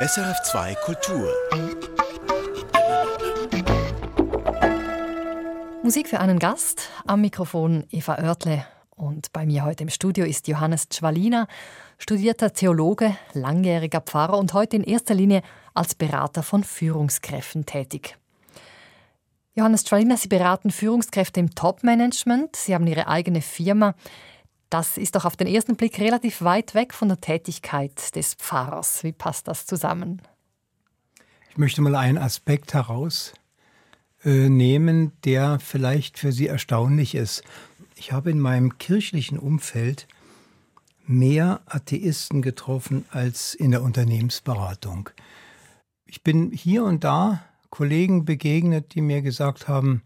SRF2 Kultur. Musik für einen Gast. Am Mikrofon Eva Oertle. Und bei mir heute im Studio ist Johannes Czwalina, studierter Theologe, langjähriger Pfarrer und heute in erster Linie als Berater von Führungskräften tätig. Johannes Czwalina, Sie beraten Führungskräfte im Top-Management. Sie haben Ihre eigene Firma. Das ist doch auf den ersten Blick relativ weit weg von der Tätigkeit des Pfarrers. Wie passt das zusammen? Ich möchte mal einen Aspekt herausnehmen, der vielleicht für Sie erstaunlich ist. Ich habe in meinem kirchlichen Umfeld mehr Atheisten getroffen als in der Unternehmensberatung. Ich bin hier und da Kollegen begegnet, die mir gesagt haben,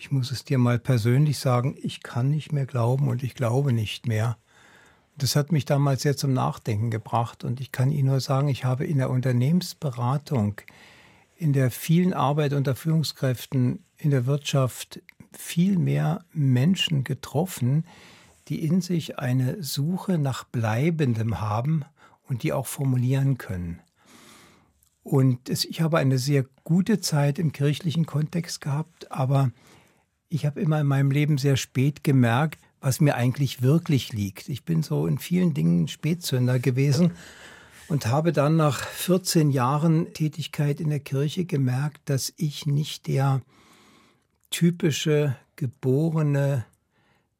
ich muss es dir mal persönlich sagen, ich kann nicht mehr glauben und ich glaube nicht mehr. Das hat mich damals sehr zum Nachdenken gebracht und ich kann Ihnen nur sagen, ich habe in der Unternehmensberatung, in der vielen Arbeit unter Führungskräften, in der Wirtschaft viel mehr Menschen getroffen, die in sich eine Suche nach Bleibendem haben und die auch formulieren können. Und ich habe eine sehr gute Zeit im kirchlichen Kontext gehabt, aber ich habe immer in meinem Leben sehr spät gemerkt, was mir eigentlich wirklich liegt. Ich bin so in vielen Dingen Spätzünder gewesen und habe dann nach 14 Jahren Tätigkeit in der Kirche gemerkt, dass ich nicht der typische, geborene,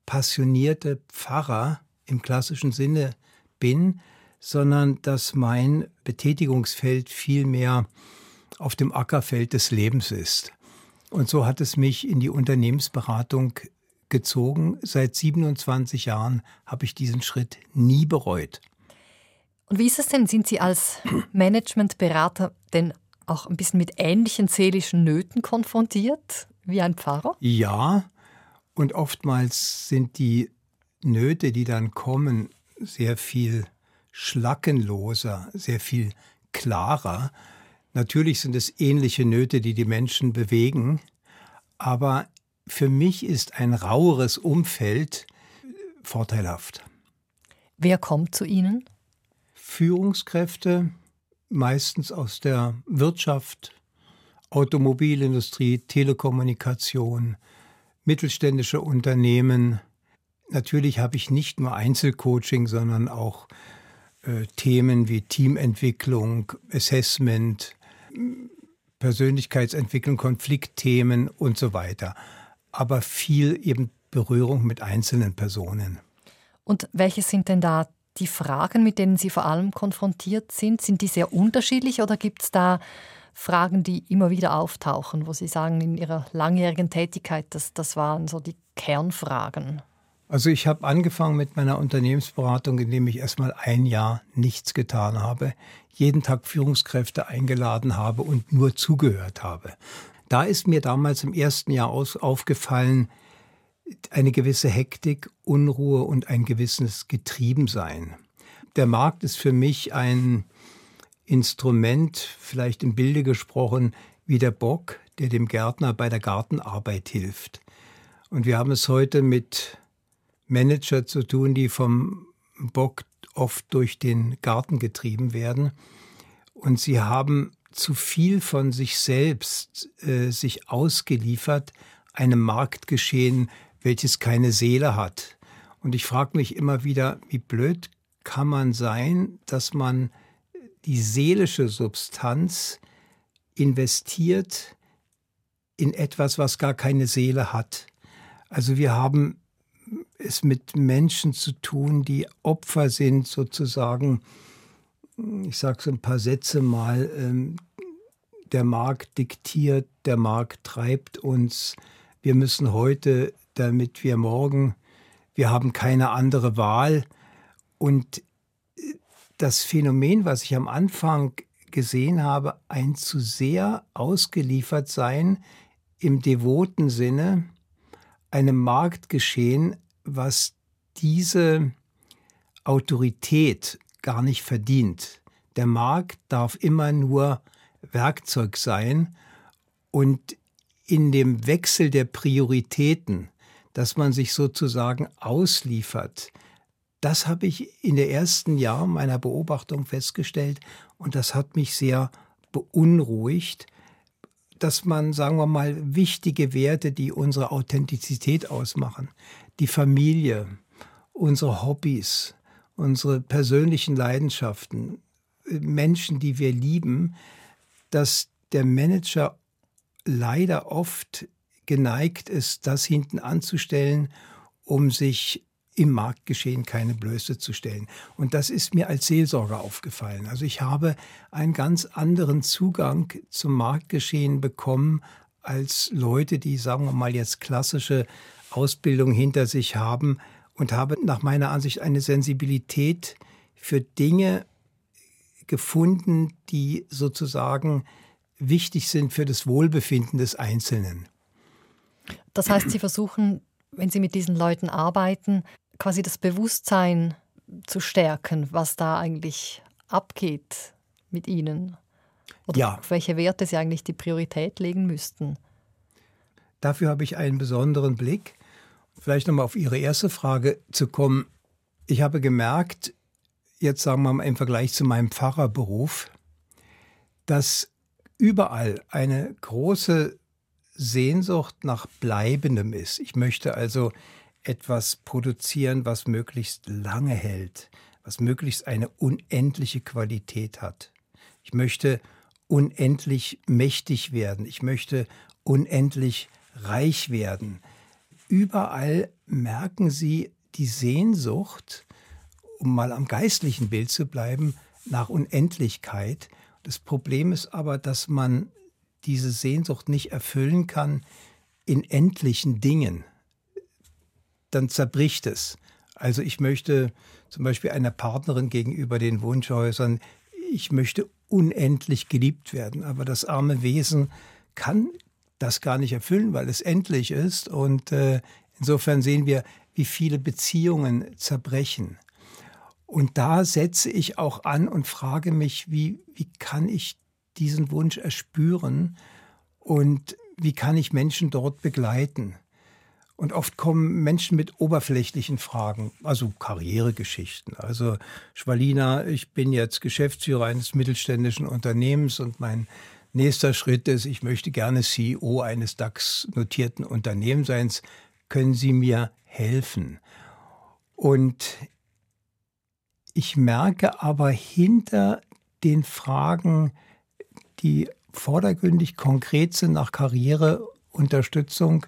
passionierte Pfarrer im klassischen Sinne bin, sondern dass mein Betätigungsfeld viel mehr auf dem Ackerfeld des Lebens ist. Und so hat es mich in die Unternehmensberatung gezogen. Seit 27 Jahren habe ich diesen Schritt nie bereut. Und wie ist es denn? Sind Sie als Managementberater denn auch ein bisschen mit ähnlichen seelischen Nöten konfrontiert wie ein Pfarrer? Ja, und oftmals sind die Nöte, die dann kommen, sehr viel schlackenloser, sehr viel klarer. Natürlich sind es ähnliche Nöte, die die Menschen bewegen, aber für mich ist ein raueres Umfeld vorteilhaft. Wer kommt zu Ihnen? Führungskräfte, meistens aus der Wirtschaft, Automobilindustrie, Telekommunikation, mittelständische Unternehmen. Natürlich habe ich nicht nur Einzelcoaching, sondern auch äh, Themen wie Teamentwicklung, Assessment, Persönlichkeitsentwicklung, Konfliktthemen und so weiter. Aber viel eben Berührung mit einzelnen Personen. Und welche sind denn da die Fragen, mit denen Sie vor allem konfrontiert sind? Sind die sehr unterschiedlich oder gibt es da Fragen, die immer wieder auftauchen, wo Sie sagen, in Ihrer langjährigen Tätigkeit, das, das waren so die Kernfragen? Also ich habe angefangen mit meiner Unternehmensberatung, indem ich erstmal ein Jahr nichts getan habe, jeden Tag Führungskräfte eingeladen habe und nur zugehört habe. Da ist mir damals im ersten Jahr aus, aufgefallen, eine gewisse Hektik, Unruhe und ein gewisses Getriebensein. Der Markt ist für mich ein Instrument, vielleicht im Bilde gesprochen, wie der Bock, der dem Gärtner bei der Gartenarbeit hilft. Und wir haben es heute mit Manager zu tun, die vom Bock oft durch den Garten getrieben werden. Und sie haben zu viel von sich selbst äh, sich ausgeliefert, einem Marktgeschehen, welches keine Seele hat. Und ich frage mich immer wieder, wie blöd kann man sein, dass man die seelische Substanz investiert in etwas, was gar keine Seele hat. Also wir haben es mit Menschen zu tun, die Opfer sind, sozusagen, ich sage so ein paar Sätze mal, ähm, der Markt diktiert, der Markt treibt uns, wir müssen heute, damit wir morgen, wir haben keine andere Wahl. Und das Phänomen, was ich am Anfang gesehen habe, ein zu sehr ausgeliefert sein im devoten Sinne, einem Marktgeschehen, was diese Autorität gar nicht verdient. Der Markt darf immer nur Werkzeug sein und in dem Wechsel der Prioritäten, dass man sich sozusagen ausliefert, das habe ich in den ersten Jahren meiner Beobachtung festgestellt Und das hat mich sehr beunruhigt, dass man, sagen wir mal, wichtige Werte, die unsere Authentizität ausmachen, die Familie, unsere Hobbys, unsere persönlichen Leidenschaften, Menschen, die wir lieben, dass der Manager leider oft geneigt ist, das hinten anzustellen, um sich im Marktgeschehen keine Blöße zu stellen. Und das ist mir als Seelsorger aufgefallen. Also ich habe einen ganz anderen Zugang zum Marktgeschehen bekommen als Leute, die, sagen wir mal, jetzt klassische Ausbildung hinter sich haben und habe nach meiner Ansicht eine Sensibilität für Dinge gefunden, die sozusagen wichtig sind für das Wohlbefinden des Einzelnen. Das heißt, Sie versuchen, wenn Sie mit diesen Leuten arbeiten, quasi das Bewusstsein zu stärken, was da eigentlich abgeht mit ihnen. Oder ja. auf welche Werte sie eigentlich die Priorität legen müssten. Dafür habe ich einen besonderen Blick. Vielleicht nochmal auf Ihre erste Frage zu kommen. Ich habe gemerkt, jetzt sagen wir mal im Vergleich zu meinem Pfarrerberuf, dass überall eine große Sehnsucht nach Bleibendem ist. Ich möchte also etwas produzieren, was möglichst lange hält, was möglichst eine unendliche Qualität hat. Ich möchte unendlich mächtig werden. Ich möchte unendlich reich werden. Überall merken Sie die Sehnsucht, um mal am geistlichen Bild zu bleiben, nach Unendlichkeit. Das Problem ist aber, dass man diese Sehnsucht nicht erfüllen kann in endlichen Dingen dann zerbricht es. Also ich möchte zum Beispiel einer Partnerin gegenüber den Wunsch äußern, ich möchte unendlich geliebt werden. Aber das arme Wesen kann das gar nicht erfüllen, weil es endlich ist. Und äh, insofern sehen wir, wie viele Beziehungen zerbrechen. Und da setze ich auch an und frage mich, wie, wie kann ich diesen Wunsch erspüren und wie kann ich Menschen dort begleiten? Und oft kommen Menschen mit oberflächlichen Fragen, also Karrieregeschichten. Also Schwalina, ich bin jetzt Geschäftsführer eines mittelständischen Unternehmens und mein nächster Schritt ist, ich möchte gerne CEO eines DAX-notierten Unternehmens sein. Können Sie mir helfen? Und ich merke aber hinter den Fragen, die vordergründig konkret sind nach Karriereunterstützung,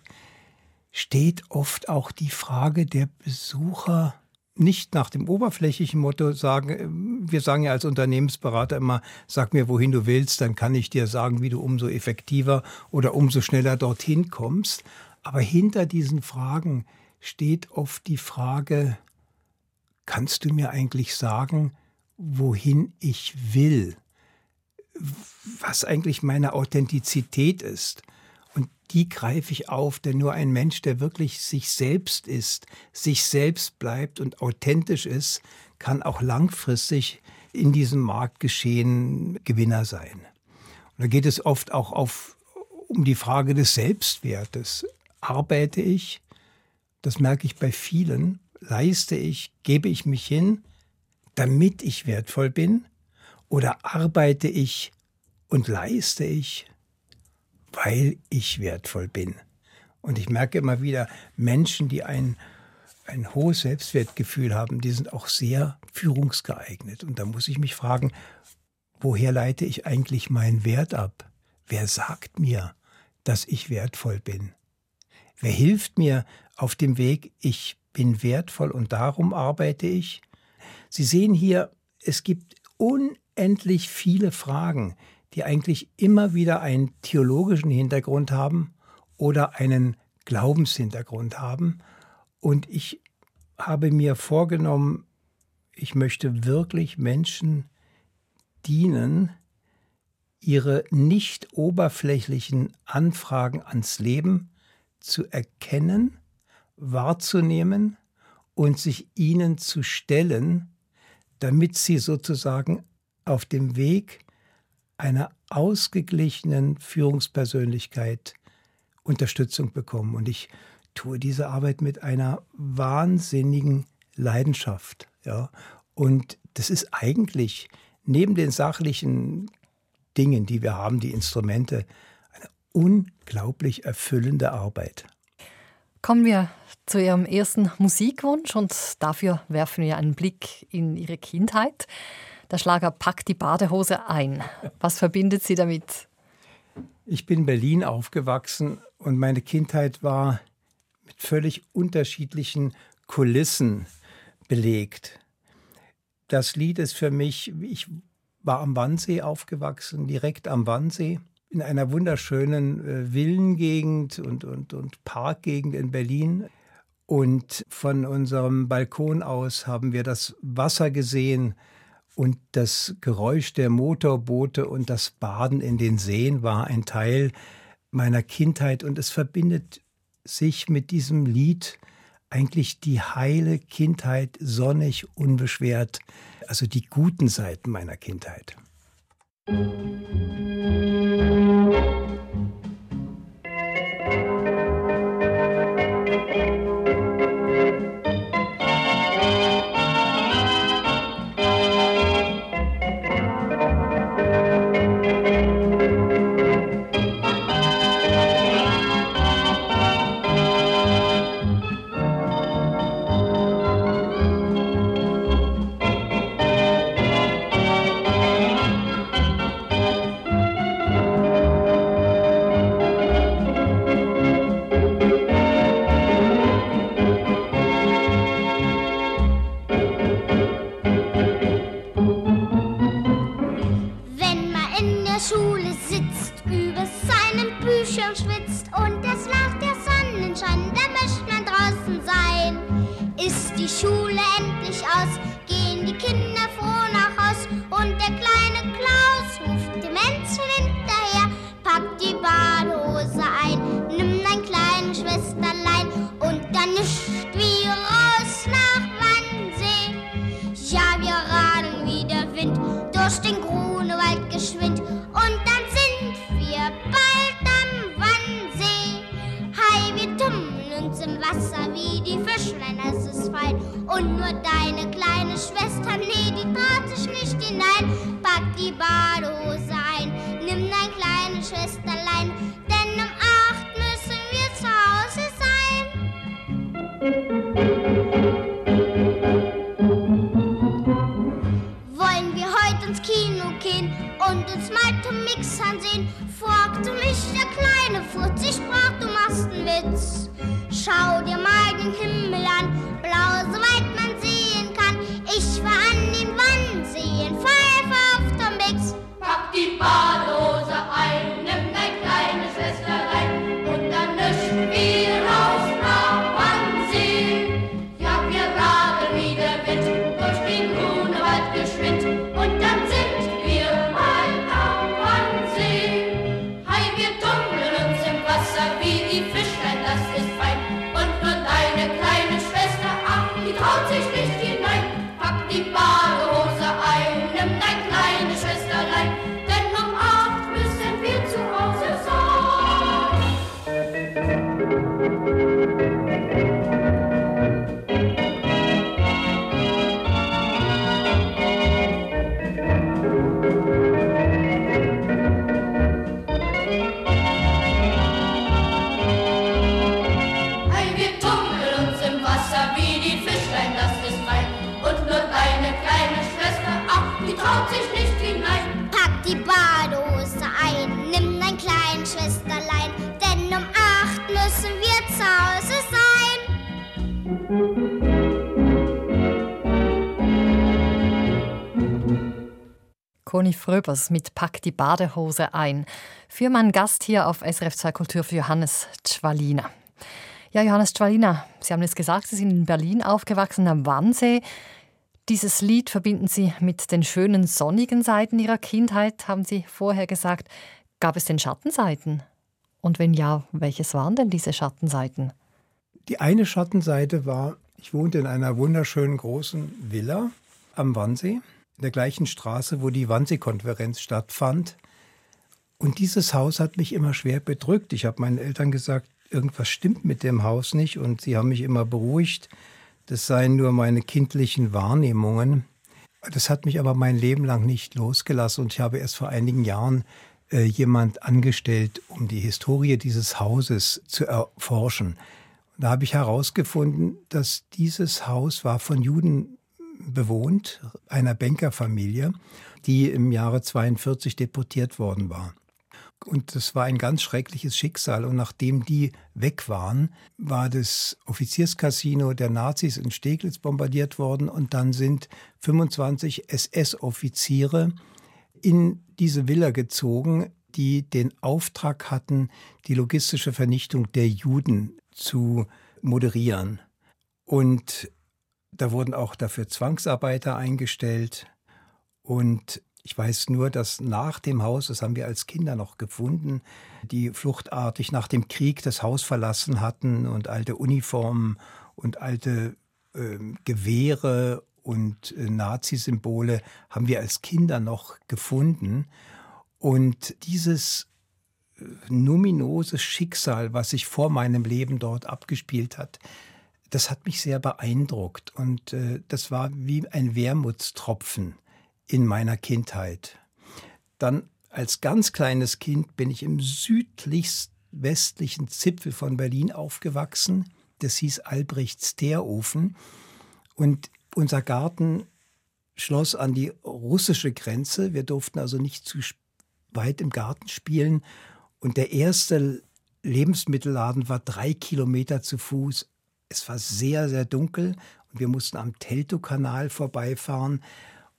steht oft auch die Frage der Besucher nicht nach dem oberflächlichen Motto sagen, wir sagen ja als Unternehmensberater immer, sag mir, wohin du willst, dann kann ich dir sagen, wie du umso effektiver oder umso schneller dorthin kommst. Aber hinter diesen Fragen steht oft die Frage, kannst du mir eigentlich sagen, wohin ich will? Was eigentlich meine Authentizität ist? Die greife ich auf, denn nur ein Mensch, der wirklich sich selbst ist, sich selbst bleibt und authentisch ist, kann auch langfristig in diesem Marktgeschehen Gewinner sein. Und da geht es oft auch auf, um die Frage des Selbstwertes. Arbeite ich, das merke ich bei vielen, leiste ich, gebe ich mich hin, damit ich wertvoll bin? Oder arbeite ich und leiste ich, weil ich wertvoll bin. Und ich merke immer wieder, Menschen, die ein, ein hohes Selbstwertgefühl haben, die sind auch sehr führungsgeeignet. Und da muss ich mich fragen, woher leite ich eigentlich meinen Wert ab? Wer sagt mir, dass ich wertvoll bin? Wer hilft mir auf dem Weg, ich bin wertvoll und darum arbeite ich? Sie sehen hier, es gibt unendlich viele Fragen, die eigentlich immer wieder einen theologischen Hintergrund haben oder einen Glaubenshintergrund haben. Und ich habe mir vorgenommen, ich möchte wirklich Menschen dienen, ihre nicht oberflächlichen Anfragen ans Leben zu erkennen, wahrzunehmen und sich ihnen zu stellen, damit sie sozusagen auf dem Weg einer ausgeglichenen Führungspersönlichkeit Unterstützung bekommen. Und ich tue diese Arbeit mit einer wahnsinnigen Leidenschaft. Ja. Und das ist eigentlich neben den sachlichen Dingen, die wir haben, die Instrumente, eine unglaublich erfüllende Arbeit. Kommen wir zu Ihrem ersten Musikwunsch und dafür werfen wir einen Blick in Ihre Kindheit. Der Schlager packt die Badehose ein. Was verbindet Sie damit? Ich bin in Berlin aufgewachsen und meine Kindheit war mit völlig unterschiedlichen Kulissen belegt. Das Lied ist für mich, ich war am Wannsee aufgewachsen, direkt am Wannsee, in einer wunderschönen äh, Villengegend und, und, und Parkgegend in Berlin. Und von unserem Balkon aus haben wir das Wasser gesehen und das Geräusch der Motorboote und das Baden in den Seen war ein Teil meiner Kindheit und es verbindet sich mit diesem Lied eigentlich die heile Kindheit sonnig, unbeschwert, also die guten Seiten meiner Kindheit. Musik disgusting Fröbers mit Pack die Badehose ein. Für meinen Gast hier auf SRF 2 Kultur für Johannes Tschwalina. Ja, Johannes Tschwalina, Sie haben es gesagt, Sie sind in Berlin aufgewachsen am Wannsee. Dieses Lied verbinden Sie mit den schönen sonnigen Seiten Ihrer Kindheit, haben Sie vorher gesagt. Gab es denn Schattenseiten? Und wenn ja, welches waren denn diese Schattenseiten? Die eine Schattenseite war, ich wohnte in einer wunderschönen großen Villa am Wannsee in der gleichen Straße, wo die Wannsee-Konferenz stattfand. Und dieses Haus hat mich immer schwer bedrückt. Ich habe meinen Eltern gesagt, irgendwas stimmt mit dem Haus nicht und sie haben mich immer beruhigt. Das seien nur meine kindlichen Wahrnehmungen. Das hat mich aber mein Leben lang nicht losgelassen und ich habe erst vor einigen Jahren äh, jemand angestellt, um die Historie dieses Hauses zu erforschen. Da habe ich herausgefunden, dass dieses Haus war von Juden bewohnt, einer Bankerfamilie, die im Jahre 42 deportiert worden war. Und das war ein ganz schreckliches Schicksal. Und nachdem die weg waren, war das Offizierscasino der Nazis in Steglitz bombardiert worden. Und dann sind 25 SS-Offiziere in diese Villa gezogen, die den Auftrag hatten, die logistische Vernichtung der Juden zu moderieren. Und da wurden auch dafür Zwangsarbeiter eingestellt. Und ich weiß nur, dass nach dem Haus, das haben wir als Kinder noch gefunden, die fluchtartig nach dem Krieg das Haus verlassen hatten und alte Uniformen und alte äh, Gewehre und äh, Nazi-Symbole haben wir als Kinder noch gefunden. Und dieses äh, numinose Schicksal, was sich vor meinem Leben dort abgespielt hat, das hat mich sehr beeindruckt. Und äh, das war wie ein Wermutstropfen in meiner Kindheit. Dann als ganz kleines Kind bin ich im südlichst westlichen Zipfel von Berlin aufgewachsen. Das hieß Albrechts Teerofen. Und unser Garten schloss an die russische Grenze. Wir durften also nicht zu weit im Garten spielen. Und der erste Lebensmittelladen war drei Kilometer zu Fuß. Es war sehr, sehr dunkel und wir mussten am Teltow-Kanal vorbeifahren.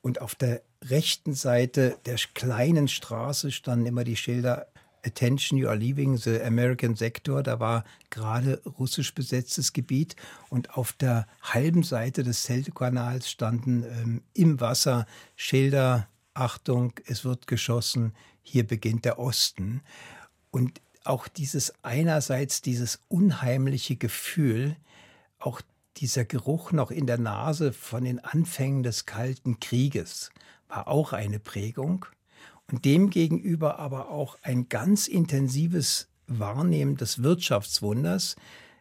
Und auf der rechten Seite der kleinen Straße standen immer die Schilder Attention, you are leaving the American Sector. Da war gerade russisch besetztes Gebiet. Und auf der halben Seite des Zeltekanals standen ähm, im Wasser Schilder, Achtung, es wird geschossen, hier beginnt der Osten. Und auch dieses einerseits dieses unheimliche Gefühl, auch dieser Geruch noch in der Nase von den Anfängen des Kalten Krieges war auch eine Prägung und demgegenüber aber auch ein ganz intensives Wahrnehmen des Wirtschaftswunders.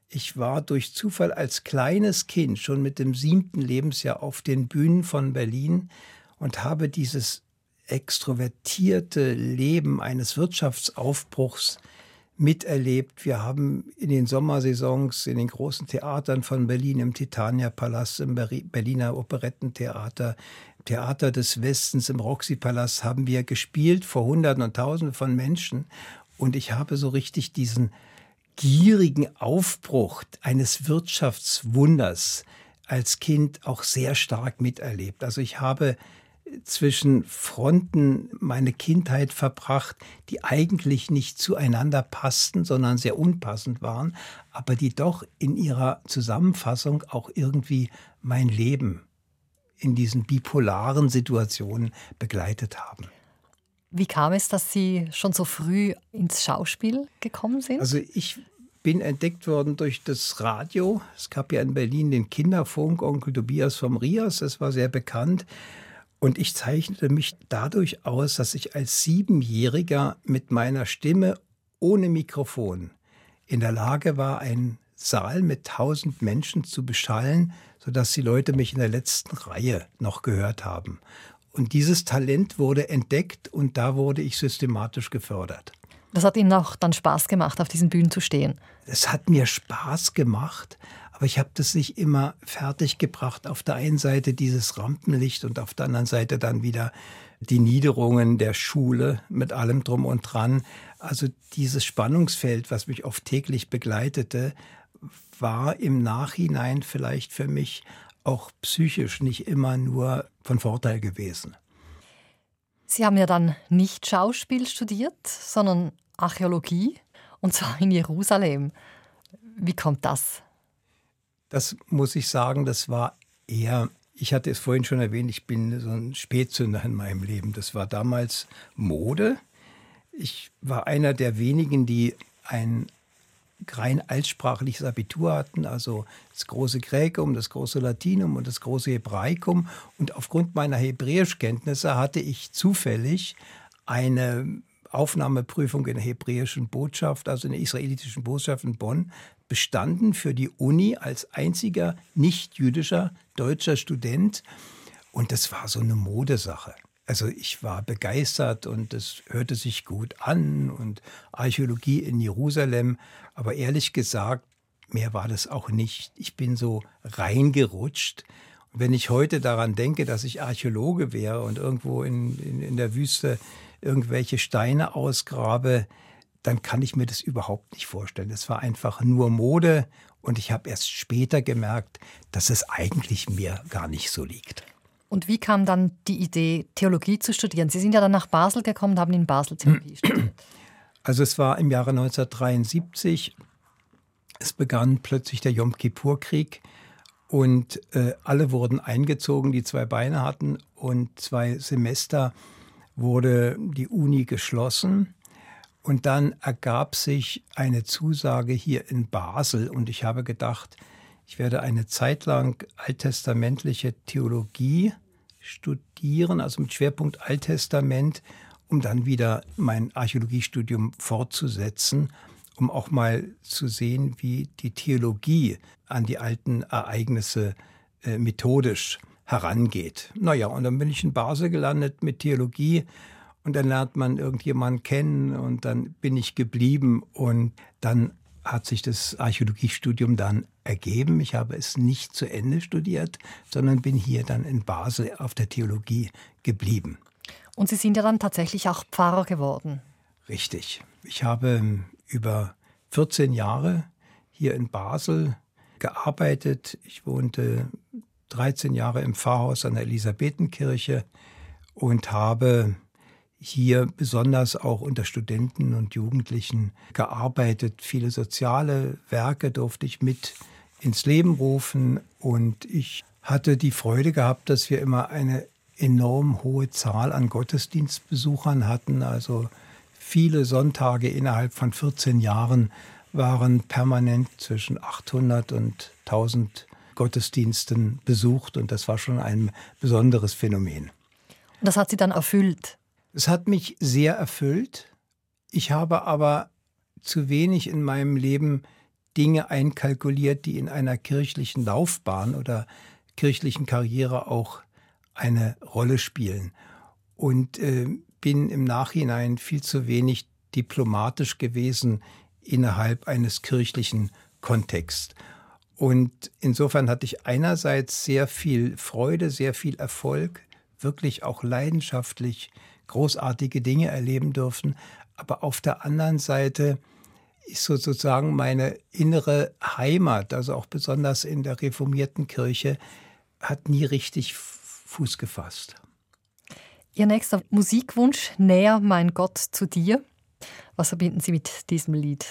Ich war durch Zufall als kleines Kind schon mit dem siebten Lebensjahr auf den Bühnen von Berlin und habe dieses extrovertierte Leben eines Wirtschaftsaufbruchs miterlebt. Wir haben in den Sommersaisons in den großen Theatern von Berlin, im Titania-Palast, im Berliner Operettentheater, Theater des Westens, im Roxy-Palast haben wir gespielt vor Hunderten und Tausenden von Menschen. Und ich habe so richtig diesen gierigen Aufbruch eines Wirtschaftswunders als Kind auch sehr stark miterlebt. Also ich habe zwischen Fronten meine Kindheit verbracht, die eigentlich nicht zueinander passten, sondern sehr unpassend waren, aber die doch in ihrer Zusammenfassung auch irgendwie mein Leben in diesen bipolaren Situationen begleitet haben. Wie kam es, dass Sie schon so früh ins Schauspiel gekommen sind? Also ich bin entdeckt worden durch das Radio. Es gab ja in Berlin den Kinderfunk Onkel Tobias vom Rias, das war sehr bekannt. Und ich zeichnete mich dadurch aus, dass ich als Siebenjähriger mit meiner Stimme ohne Mikrofon in der Lage war, einen Saal mit tausend Menschen zu beschallen, sodass die Leute mich in der letzten Reihe noch gehört haben. Und dieses Talent wurde entdeckt und da wurde ich systematisch gefördert. Das hat Ihnen auch dann Spaß gemacht, auf diesen Bühnen zu stehen? Es hat mir Spaß gemacht, aber ich habe das nicht immer fertig gebracht. Auf der einen Seite dieses Rampenlicht und auf der anderen Seite dann wieder die Niederungen der Schule mit allem drum und dran. Also dieses Spannungsfeld, was mich oft täglich begleitete, war im Nachhinein vielleicht für mich auch psychisch nicht immer nur von Vorteil gewesen. Sie haben ja dann nicht Schauspiel studiert, sondern Archäologie, und zwar in Jerusalem. Wie kommt das? Das muss ich sagen, das war eher, ich hatte es vorhin schon erwähnt, ich bin so ein Spätzünder in meinem Leben. Das war damals Mode. Ich war einer der wenigen, die ein rein altsprachliches Abitur hatten, also das große Gräkum, das große Latinum und das große Hebraikum. Und aufgrund meiner Hebräischkenntnisse hatte ich zufällig eine Aufnahmeprüfung in der hebräischen Botschaft, also in der israelitischen Botschaft in Bonn, bestanden für die Uni als einziger nicht-jüdischer deutscher Student. Und das war so eine Modesache. Also ich war begeistert und es hörte sich gut an und Archäologie in Jerusalem. Aber ehrlich gesagt, mehr war das auch nicht. Ich bin so reingerutscht. Und wenn ich heute daran denke, dass ich Archäologe wäre und irgendwo in, in, in der Wüste irgendwelche Steine ausgrabe, dann kann ich mir das überhaupt nicht vorstellen. Es war einfach nur Mode und ich habe erst später gemerkt, dass es eigentlich mir gar nicht so liegt. Und wie kam dann die Idee, Theologie zu studieren? Sie sind ja dann nach Basel gekommen und haben in Basel Theologie studiert. Also es war im Jahre 1973. Es begann plötzlich der Yom Kippur-Krieg und äh, alle wurden eingezogen, die zwei Beine hatten und zwei Semester wurde die Uni geschlossen. Und dann ergab sich eine Zusage hier in Basel und ich habe gedacht, ich werde eine Zeit lang alttestamentliche Theologie studieren, also mit Schwerpunkt Alttestament, um dann wieder mein Archäologiestudium fortzusetzen, um auch mal zu sehen, wie die Theologie an die alten Ereignisse äh, methodisch herangeht. Naja, und dann bin ich in Basel gelandet mit Theologie und dann lernt man irgendjemanden kennen und dann bin ich geblieben und dann hat sich das Archäologiestudium dann ergeben. Ich habe es nicht zu Ende studiert, sondern bin hier dann in Basel auf der Theologie geblieben. Und Sie sind ja dann tatsächlich auch Pfarrer geworden. Richtig. Ich habe über 14 Jahre hier in Basel gearbeitet. Ich wohnte 13 Jahre im Pfarrhaus an der Elisabethenkirche und habe hier besonders auch unter Studenten und Jugendlichen gearbeitet. Viele soziale Werke durfte ich mit ins Leben rufen und ich hatte die Freude gehabt, dass wir immer eine enorm hohe Zahl an Gottesdienstbesuchern hatten. Also viele Sonntage innerhalb von 14 Jahren waren permanent zwischen 800 und 1000 Gottesdiensten besucht und das war schon ein besonderes Phänomen. Und das hat Sie dann erfüllt? Es hat mich sehr erfüllt. Ich habe aber zu wenig in meinem Leben Dinge einkalkuliert, die in einer kirchlichen Laufbahn oder kirchlichen Karriere auch eine Rolle spielen. Und äh, bin im Nachhinein viel zu wenig diplomatisch gewesen innerhalb eines kirchlichen Kontexts. Und insofern hatte ich einerseits sehr viel Freude, sehr viel Erfolg, wirklich auch leidenschaftlich großartige Dinge erleben dürfen. Aber auf der anderen Seite ist sozusagen meine innere Heimat, also auch besonders in der reformierten Kirche, hat nie richtig Fuß gefasst. Ihr nächster Musikwunsch, Näher mein Gott zu dir. Was verbinden Sie mit diesem Lied?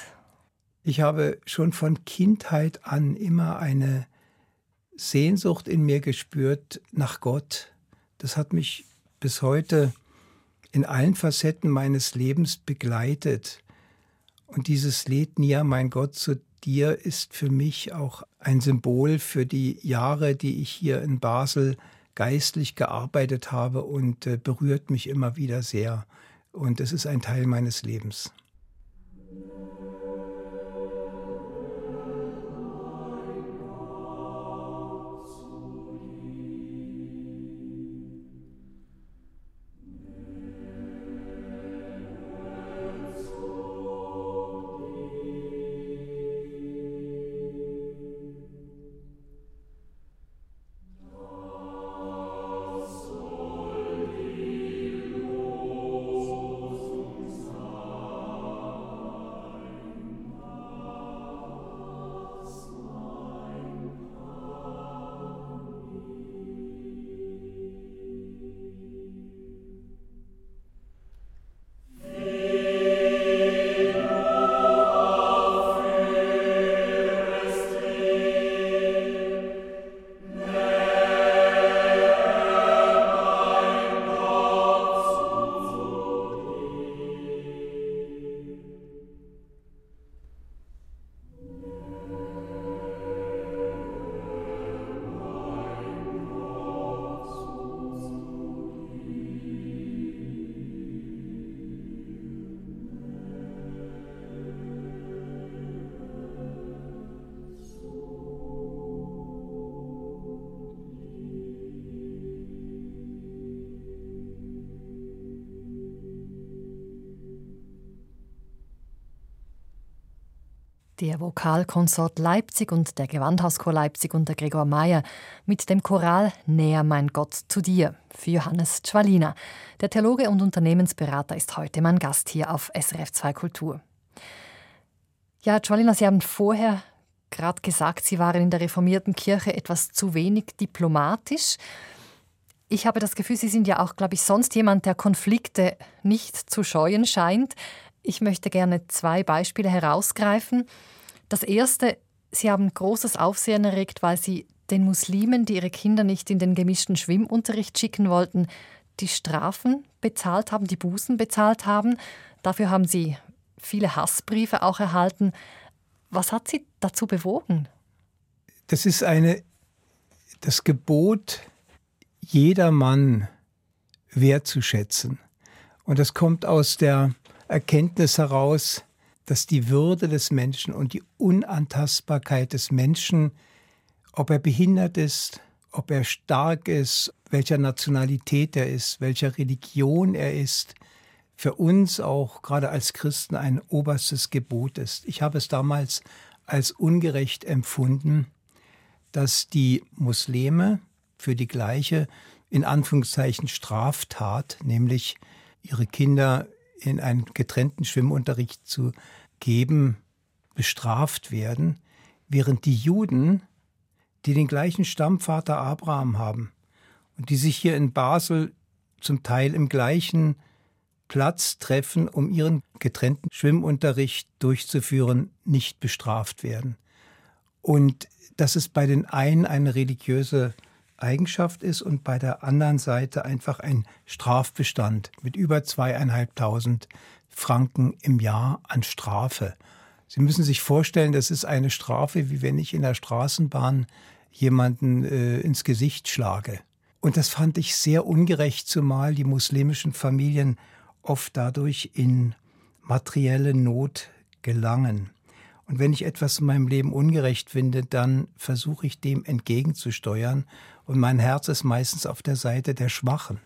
Ich habe schon von Kindheit an immer eine Sehnsucht in mir gespürt nach Gott. Das hat mich bis heute in allen Facetten meines Lebens begleitet. Und dieses Lied Nia, mein Gott, zu dir ist für mich auch ein Symbol für die Jahre, die ich hier in Basel geistlich gearbeitet habe und äh, berührt mich immer wieder sehr. Und es ist ein Teil meines Lebens. Der Vokalkonsort Leipzig und der Gewandhauschor Leipzig unter Gregor Meyer mit dem Choral Näher mein Gott zu dir für Johannes Schwalina. Der Theologe und Unternehmensberater ist heute mein Gast hier auf SRF 2 Kultur. Ja, Schwalina, Sie haben vorher gerade gesagt, Sie waren in der reformierten Kirche etwas zu wenig diplomatisch. Ich habe das Gefühl, Sie sind ja auch, glaube ich, sonst jemand, der Konflikte nicht zu scheuen scheint. Ich möchte gerne zwei Beispiele herausgreifen. Das erste, Sie haben großes Aufsehen erregt, weil Sie den Muslimen, die ihre Kinder nicht in den gemischten Schwimmunterricht schicken wollten, die Strafen bezahlt haben, die Bußen bezahlt haben. Dafür haben Sie viele Hassbriefe auch erhalten. Was hat Sie dazu bewogen? Das ist eine, das Gebot, jedermann wertzuschätzen. Und das kommt aus der Erkenntnis heraus, dass die Würde des Menschen und die Unantastbarkeit des Menschen, ob er behindert ist, ob er stark ist, welcher Nationalität er ist, welcher Religion er ist, für uns auch gerade als Christen ein oberstes Gebot ist. Ich habe es damals als ungerecht empfunden, dass die Muslime für die gleiche, in Anführungszeichen, Straftat, nämlich ihre Kinder in einen getrennten Schwimmunterricht zu geben, bestraft werden, während die Juden, die den gleichen Stammvater Abraham haben und die sich hier in Basel zum Teil im gleichen Platz treffen, um ihren getrennten Schwimmunterricht durchzuführen, nicht bestraft werden. Und dass es bei den einen eine religiöse Eigenschaft ist und bei der anderen Seite einfach ein Strafbestand mit über zweieinhalbtausend Franken im Jahr an Strafe. Sie müssen sich vorstellen, das ist eine Strafe, wie wenn ich in der Straßenbahn jemanden äh, ins Gesicht schlage. Und das fand ich sehr ungerecht, zumal die muslimischen Familien oft dadurch in materielle Not gelangen. Und wenn ich etwas in meinem Leben ungerecht finde, dann versuche ich dem entgegenzusteuern. Und mein Herz ist meistens auf der Seite der Schwachen.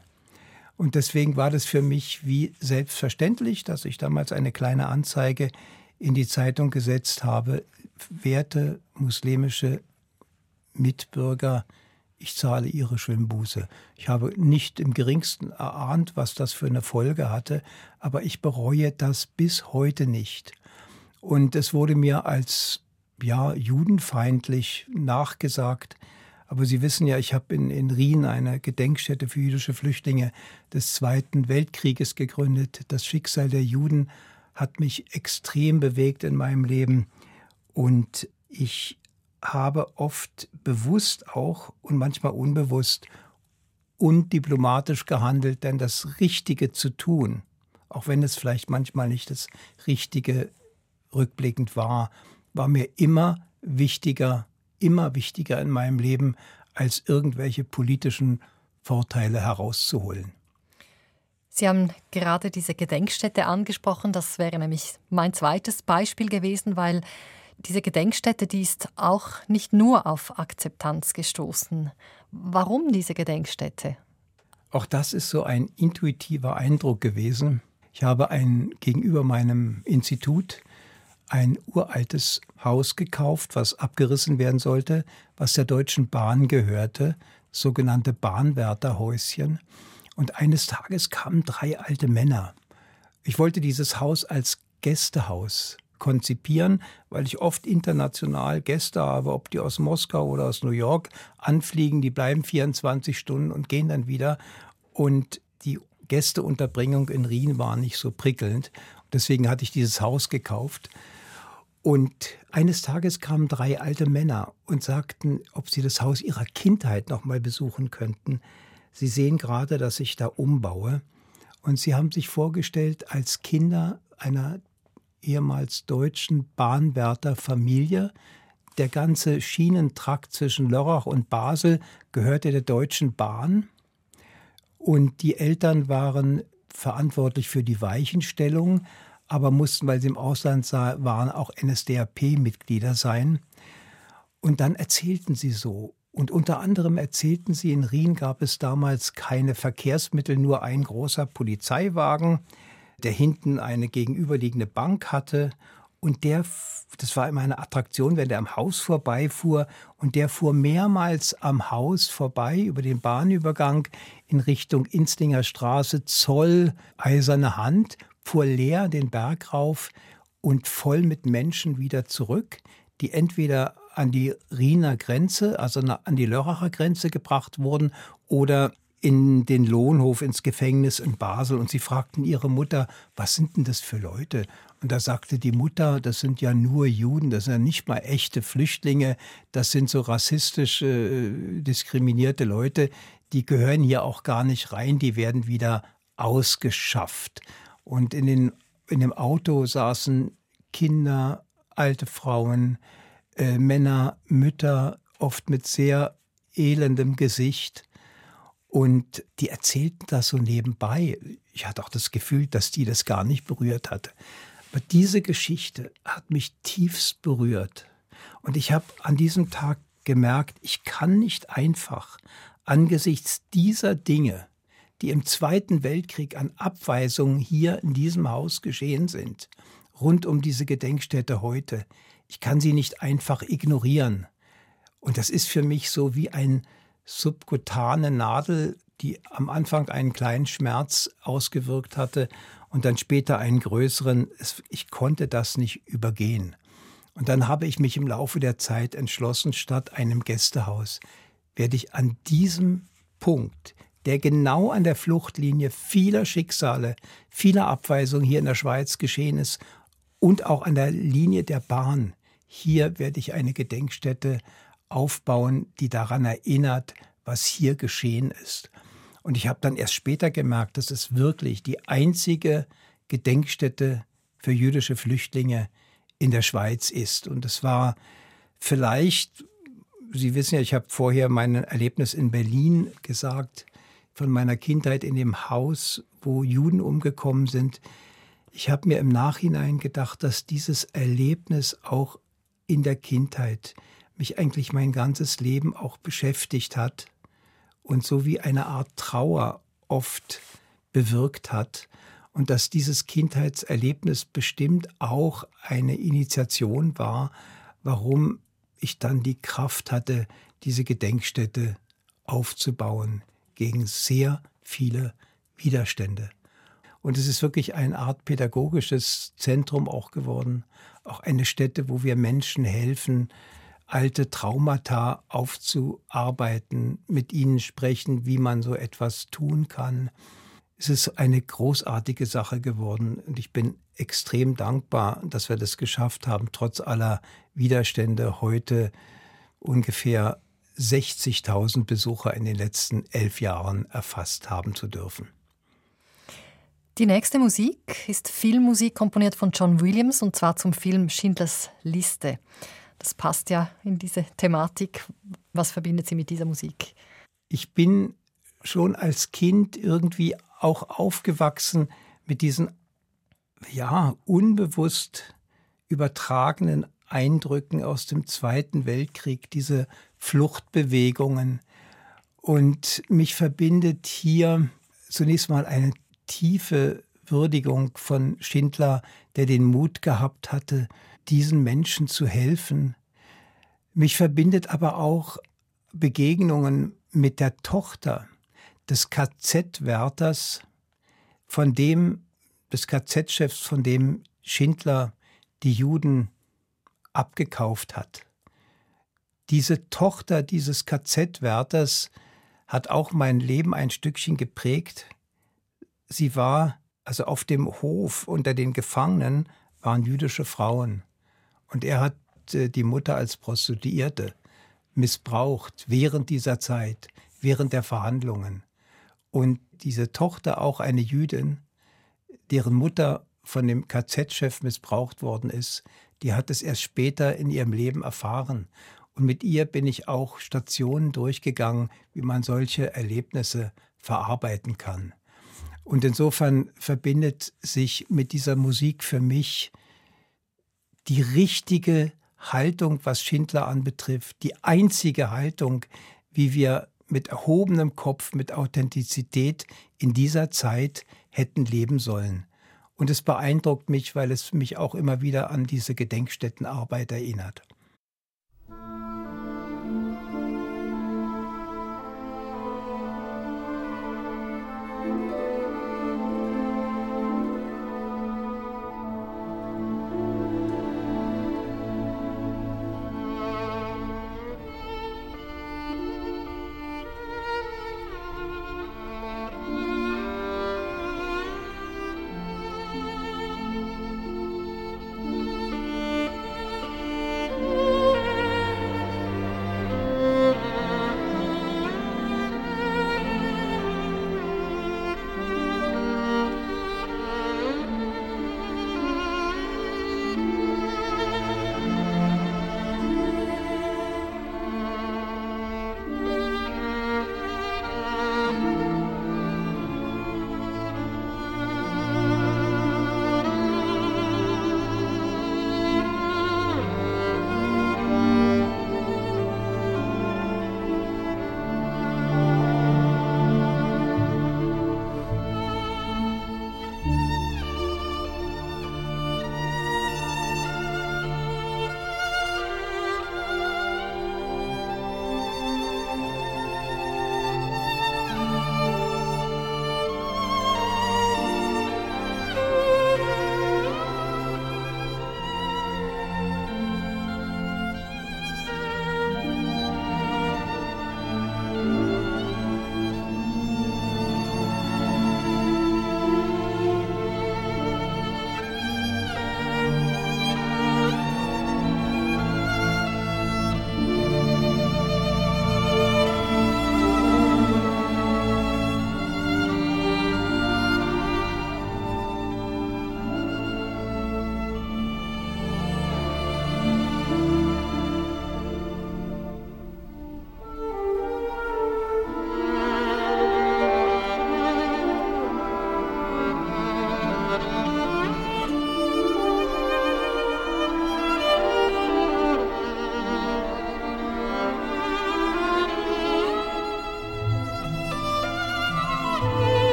Und deswegen war das für mich wie selbstverständlich, dass ich damals eine kleine Anzeige in die Zeitung gesetzt habe. Werte muslimische Mitbürger, ich zahle ihre Schwimmbuße. Ich habe nicht im geringsten erahnt, was das für eine Folge hatte, aber ich bereue das bis heute nicht. Und es wurde mir als ja judenfeindlich nachgesagt. Aber Sie wissen ja, ich habe in, in Rien eine Gedenkstätte für jüdische Flüchtlinge des Zweiten Weltkrieges gegründet. Das Schicksal der Juden hat mich extrem bewegt in meinem Leben. Und ich habe oft bewusst auch und manchmal unbewusst undiplomatisch gehandelt, denn das Richtige zu tun, auch wenn es vielleicht manchmal nicht das Richtige rückblickend war, war mir immer wichtiger, immer wichtiger in meinem Leben, als irgendwelche politischen Vorteile herauszuholen. Sie haben gerade diese Gedenkstätte angesprochen. Das wäre nämlich mein zweites Beispiel gewesen, weil diese Gedenkstätte, die ist auch nicht nur auf Akzeptanz gestoßen. Warum diese Gedenkstätte? Auch das ist so ein intuitiver Eindruck gewesen. Ich habe ein, gegenüber meinem Institut ein uraltes Haus gekauft, was abgerissen werden sollte, was der Deutschen Bahn gehörte, sogenannte Bahnwärterhäuschen. Und eines Tages kamen drei alte Männer. Ich wollte dieses Haus als Gästehaus konzipieren, weil ich oft international Gäste habe, ob die aus Moskau oder aus New York anfliegen, die bleiben 24 Stunden und gehen dann wieder. Und die Gästeunterbringung in Rien war nicht so prickelnd. Deswegen hatte ich dieses Haus gekauft. Und eines Tages kamen drei alte Männer und sagten, ob sie das Haus ihrer Kindheit noch mal besuchen könnten. Sie sehen gerade, dass ich da umbaue. Und sie haben sich vorgestellt, als Kinder einer ehemals deutschen Bahnwärterfamilie. Der ganze Schienentrakt zwischen Lörrach und Basel gehörte der Deutschen Bahn. Und die Eltern waren verantwortlich für die Weichenstellung, aber mussten, weil sie im Ausland waren, auch NSDAP-Mitglieder sein. Und dann erzählten sie so. Und unter anderem erzählten sie, in Rien gab es damals keine Verkehrsmittel, nur ein großer Polizeiwagen, der hinten eine gegenüberliegende Bank hatte. Und der, das war immer eine Attraktion, wenn der am Haus vorbeifuhr. Und der fuhr mehrmals am Haus vorbei über den Bahnübergang in Richtung Instinger Straße, Zoll, Eiserne Hand, fuhr leer den Berg rauf und voll mit Menschen wieder zurück, die entweder an die Riener Grenze, also an die Lörracher Grenze gebracht wurden oder in den Lohnhof, ins Gefängnis in Basel und sie fragten ihre Mutter, was sind denn das für Leute? Und da sagte die Mutter, das sind ja nur Juden, das sind ja nicht mal echte Flüchtlinge, das sind so rassistisch äh, diskriminierte Leute, die gehören hier auch gar nicht rein, die werden wieder ausgeschafft. Und in, den, in dem Auto saßen Kinder, alte Frauen, äh, Männer, Mütter, oft mit sehr elendem Gesicht. Und die erzählten das so nebenbei. Ich hatte auch das Gefühl, dass die das gar nicht berührt hatte. Aber diese Geschichte hat mich tiefst berührt. Und ich habe an diesem Tag gemerkt, ich kann nicht einfach angesichts dieser Dinge, die im Zweiten Weltkrieg an Abweisungen hier in diesem Haus geschehen sind, rund um diese Gedenkstätte heute, ich kann sie nicht einfach ignorieren. Und das ist für mich so wie ein subkutane Nadel, die am Anfang einen kleinen Schmerz ausgewirkt hatte und dann später einen größeren. Ich konnte das nicht übergehen. Und dann habe ich mich im Laufe der Zeit entschlossen, statt einem Gästehaus werde ich an diesem Punkt, der genau an der Fluchtlinie vieler Schicksale, vieler Abweisungen hier in der Schweiz geschehen ist und auch an der Linie der Bahn, hier werde ich eine Gedenkstätte aufbauen, die daran erinnert, was hier geschehen ist. Und ich habe dann erst später gemerkt, dass es wirklich die einzige Gedenkstätte für jüdische Flüchtlinge in der Schweiz ist. Und es war vielleicht, Sie wissen ja, ich habe vorher mein Erlebnis in Berlin gesagt, von meiner Kindheit in dem Haus, wo Juden umgekommen sind. Ich habe mir im Nachhinein gedacht, dass dieses Erlebnis auch in der Kindheit mich eigentlich mein ganzes Leben auch beschäftigt hat und so wie eine Art Trauer oft bewirkt hat und dass dieses Kindheitserlebnis bestimmt auch eine Initiation war, warum ich dann die Kraft hatte, diese Gedenkstätte aufzubauen gegen sehr viele Widerstände. Und es ist wirklich eine Art pädagogisches Zentrum auch geworden, auch eine Stätte, wo wir Menschen helfen, alte Traumata aufzuarbeiten, mit ihnen sprechen, wie man so etwas tun kann. Es ist eine großartige Sache geworden und ich bin extrem dankbar, dass wir das geschafft haben, trotz aller Widerstände heute ungefähr 60.000 Besucher in den letzten elf Jahren erfasst haben zu dürfen. Die nächste Musik ist Filmmusik komponiert von John Williams und zwar zum Film Schindlers Liste. Das passt ja in diese Thematik. Was verbindet Sie mit dieser Musik? Ich bin schon als Kind irgendwie auch aufgewachsen mit diesen ja unbewusst übertragenen Eindrücken aus dem Zweiten Weltkrieg, diese Fluchtbewegungen. Und mich verbindet hier zunächst mal eine tiefe Würdigung von Schindler, der den Mut gehabt hatte, diesen Menschen zu helfen. Mich verbindet aber auch Begegnungen mit der Tochter des KZ-Wärters, von dem, des KZ-Chefs, von dem Schindler die Juden abgekauft hat. Diese Tochter dieses KZ-Wärters hat auch mein Leben ein Stückchen geprägt. Sie war, also auf dem Hof unter den Gefangenen waren jüdische Frauen. Und er hat äh, die Mutter als Prostituierte missbraucht während dieser Zeit, während der Verhandlungen. Und diese Tochter, auch eine Jüdin, deren Mutter von dem KZ-Chef missbraucht worden ist, die hat es erst später in ihrem Leben erfahren. Und mit ihr bin ich auch Stationen durchgegangen, wie man solche Erlebnisse verarbeiten kann. Und insofern verbindet sich mit dieser Musik für mich die richtige Haltung, was Schindler anbetrifft, die einzige Haltung, wie wir mit erhobenem Kopf, mit Authentizität in dieser Zeit hätten leben sollen. Und es beeindruckt mich, weil es mich auch immer wieder an diese Gedenkstättenarbeit erinnert.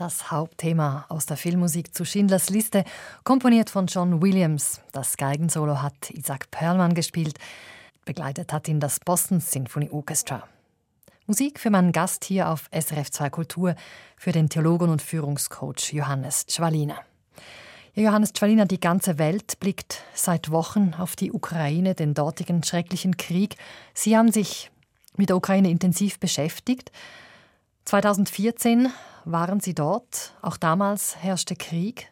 Das Hauptthema aus der Filmmusik zu Schindlers Liste, komponiert von John Williams. Das Geigensolo hat Isaac Perlman gespielt. Begleitet hat ihn das Boston Symphony Orchestra. Musik für meinen Gast hier auf SRF 2 Kultur, für den Theologen und Führungscoach Johannes Czwalina. Johannes Czwalina, die ganze Welt blickt seit Wochen auf die Ukraine, den dortigen schrecklichen Krieg. Sie haben sich mit der Ukraine intensiv beschäftigt. 2014 waren Sie dort? Auch damals herrschte Krieg.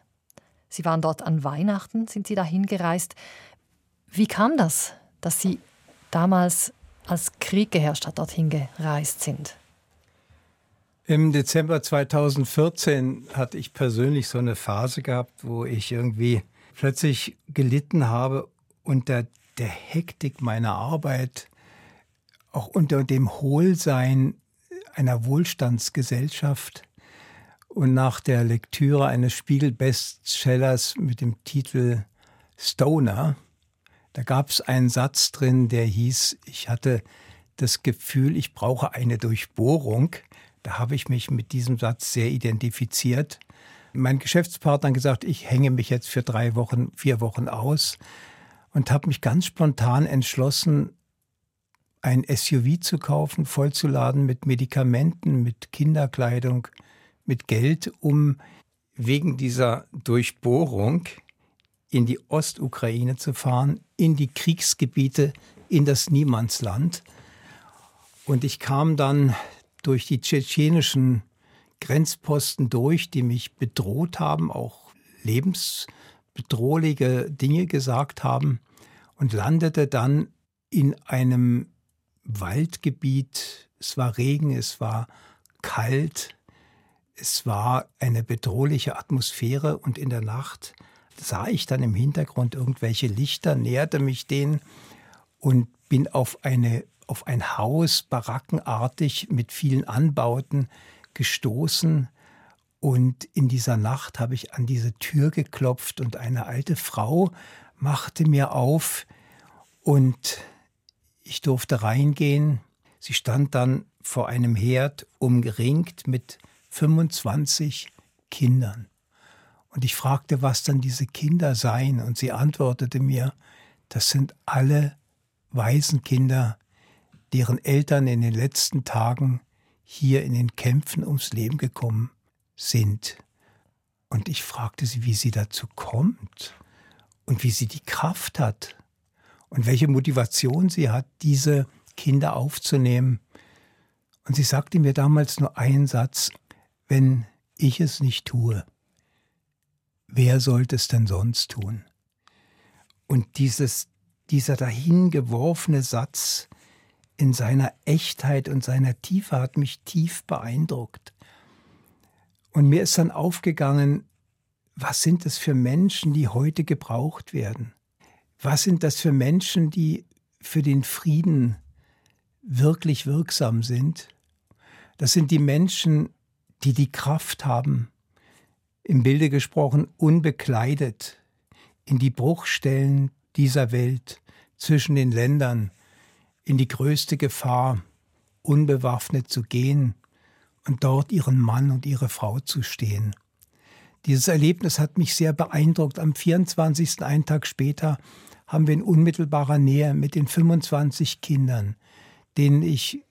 Sie waren dort an Weihnachten, sind Sie dahin gereist. Wie kam das, dass Sie damals als Krieg geherrscht hat, dorthin gereist sind? Im Dezember 2014 hatte ich persönlich so eine Phase gehabt, wo ich irgendwie plötzlich gelitten habe unter der Hektik meiner Arbeit, auch unter dem Hohlsein einer Wohlstandsgesellschaft. Und nach der Lektüre eines Spiegel-Bestsellers mit dem Titel Stoner, da gab es einen Satz drin, der hieß, ich hatte das Gefühl, ich brauche eine Durchbohrung. Da habe ich mich mit diesem Satz sehr identifiziert. Mein Geschäftspartner gesagt, ich hänge mich jetzt für drei Wochen, vier Wochen aus und habe mich ganz spontan entschlossen, ein SUV zu kaufen, vollzuladen mit Medikamenten, mit Kinderkleidung, mit Geld, um wegen dieser Durchbohrung in die Ostukraine zu fahren, in die Kriegsgebiete, in das Niemandsland. Und ich kam dann durch die tschetschenischen Grenzposten durch, die mich bedroht haben, auch lebensbedrohliche Dinge gesagt haben und landete dann in einem Waldgebiet. Es war Regen, es war kalt, es war eine bedrohliche Atmosphäre und in der Nacht sah ich dann im Hintergrund irgendwelche Lichter, näherte mich denen und bin auf eine auf ein Haus barackenartig mit vielen Anbauten gestoßen und in dieser Nacht habe ich an diese Tür geklopft und eine alte Frau machte mir auf und ich durfte reingehen. Sie stand dann vor einem Herd umringt mit 25 Kindern. Und ich fragte, was dann diese Kinder seien, und sie antwortete mir, das sind alle Waisenkinder, deren Eltern in den letzten Tagen hier in den Kämpfen ums Leben gekommen sind. Und ich fragte sie, wie sie dazu kommt und wie sie die Kraft hat und welche Motivation sie hat, diese Kinder aufzunehmen. Und sie sagte mir damals nur einen Satz, wenn ich es nicht tue, wer sollte es denn sonst tun? Und dieses, dieser dahingeworfene Satz in seiner Echtheit und seiner Tiefe hat mich tief beeindruckt. Und mir ist dann aufgegangen, was sind das für Menschen, die heute gebraucht werden? Was sind das für Menschen, die für den Frieden wirklich wirksam sind? Das sind die Menschen, die die Kraft haben, im Bilde gesprochen, unbekleidet in die Bruchstellen dieser Welt zwischen den Ländern, in die größte Gefahr, unbewaffnet zu gehen und dort ihren Mann und ihre Frau zu stehen. Dieses Erlebnis hat mich sehr beeindruckt. Am 24. einen Tag später haben wir in unmittelbarer Nähe mit den 25 Kindern, denen ich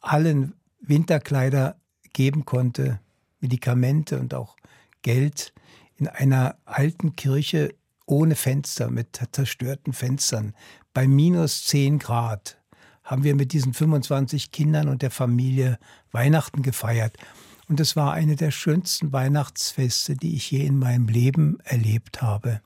allen Winterkleider geben konnte, Medikamente und auch Geld, in einer alten Kirche ohne Fenster, mit zerstörten Fenstern, bei minus 10 Grad, haben wir mit diesen 25 Kindern und der Familie Weihnachten gefeiert. Und es war eine der schönsten Weihnachtsfeste, die ich je in meinem Leben erlebt habe.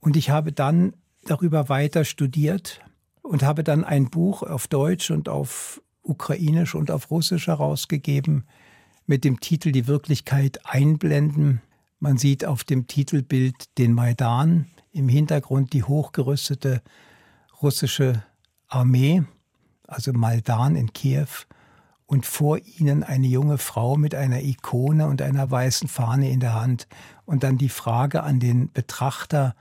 Und ich habe dann darüber weiter studiert und habe dann ein Buch auf Deutsch und auf Ukrainisch und auf Russisch herausgegeben mit dem Titel Die Wirklichkeit einblenden. Man sieht auf dem Titelbild den Maidan, im Hintergrund die hochgerüstete russische Armee, also Maidan in Kiew, und vor ihnen eine junge Frau mit einer Ikone und einer weißen Fahne in der Hand und dann die Frage an den Betrachter,